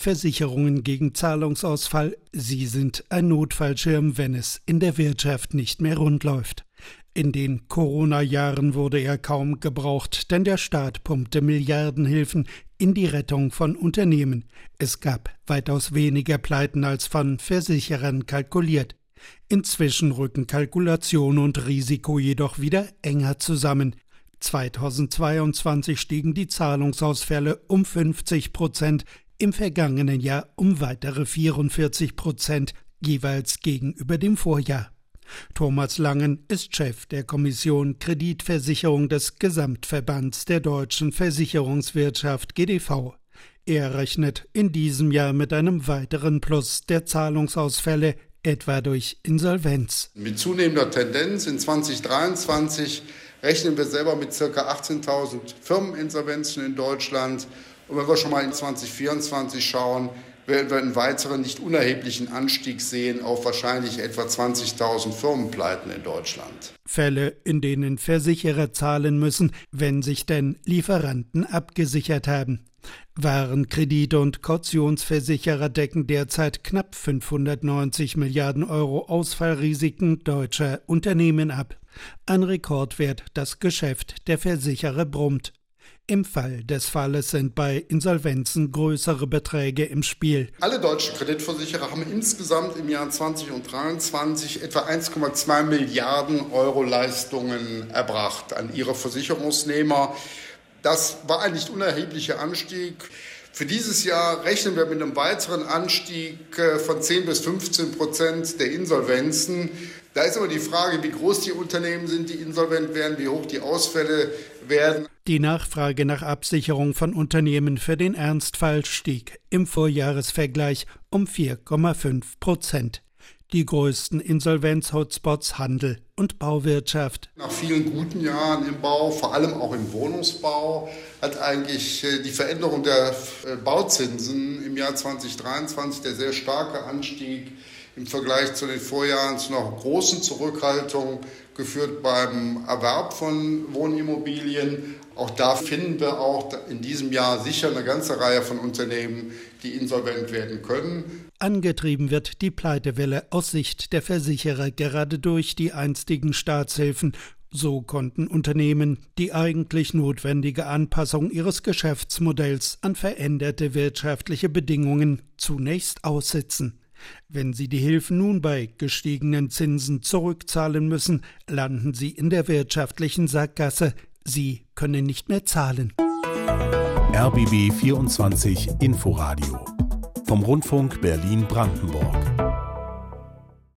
Versicherungen gegen Zahlungsausfall, sie sind ein Notfallschirm, wenn es in der Wirtschaft nicht mehr rund läuft. In den Corona-Jahren wurde er kaum gebraucht, denn der Staat pumpte Milliardenhilfen in die Rettung von Unternehmen. Es gab weitaus weniger Pleiten als von Versicherern kalkuliert. Inzwischen rücken Kalkulation und Risiko jedoch wieder enger zusammen. 2022 stiegen die Zahlungsausfälle um 50 Prozent, im vergangenen Jahr um weitere 44 Prozent, jeweils gegenüber dem Vorjahr. Thomas Langen ist Chef der Kommission Kreditversicherung des Gesamtverbands der deutschen Versicherungswirtschaft GDV. Er rechnet in diesem Jahr mit einem weiteren Plus der Zahlungsausfälle, etwa durch Insolvenz. Mit zunehmender Tendenz in 2023 rechnen wir selber mit ca. 18.000 Firmeninsolvenzen in Deutschland. Und wenn wir schon mal in 2024 schauen, werden wir einen weiteren nicht unerheblichen Anstieg sehen auf wahrscheinlich etwa 20.000 Firmenpleiten in Deutschland. Fälle, in denen Versicherer zahlen müssen, wenn sich denn Lieferanten abgesichert haben. Warenkredite und Kautionsversicherer decken derzeit knapp 590 Milliarden Euro Ausfallrisiken deutscher Unternehmen ab. Ein Rekordwert, das Geschäft der Versicherer brummt. Im Fall des Falles sind bei Insolvenzen größere Beträge im Spiel. Alle deutschen Kreditversicherer haben insgesamt im Jahr 20 und 2023 etwa 1,2 Milliarden Euro Leistungen erbracht an ihre Versicherungsnehmer. Das war ein nicht unerheblicher Anstieg. Für dieses Jahr rechnen wir mit einem weiteren Anstieg äh, von 10 bis 15 Prozent der Insolvenzen. Da ist aber die Frage, wie groß die Unternehmen sind, die insolvent werden, wie hoch die Ausfälle werden. Die Nachfrage nach Absicherung von Unternehmen für den Ernstfall stieg im Vorjahresvergleich um 4,5 Prozent. Die größten Insolvenz-Hotspots Handel und Bauwirtschaft. Nach vielen guten Jahren im Bau, vor allem auch im Wohnungsbau, hat eigentlich äh, die Veränderung der äh, Bauzinsen im Jahr 2023, der sehr starke Anstieg im Vergleich zu den Vorjahren zu einer großen Zurückhaltung geführt beim Erwerb von Wohnimmobilien. Auch da finden wir auch in diesem Jahr sicher eine ganze Reihe von Unternehmen, die insolvent werden können. Angetrieben wird die Pleitewelle aus Sicht der Versicherer gerade durch die einstigen Staatshilfen so konnten Unternehmen die eigentlich notwendige Anpassung ihres Geschäftsmodells an veränderte wirtschaftliche Bedingungen zunächst aussitzen. Wenn sie die Hilfen nun bei gestiegenen Zinsen zurückzahlen müssen, landen sie in der wirtschaftlichen Sackgasse. Sie können nicht mehr zahlen. RBB 24 Inforadio vom Rundfunk Berlin-Brandenburg.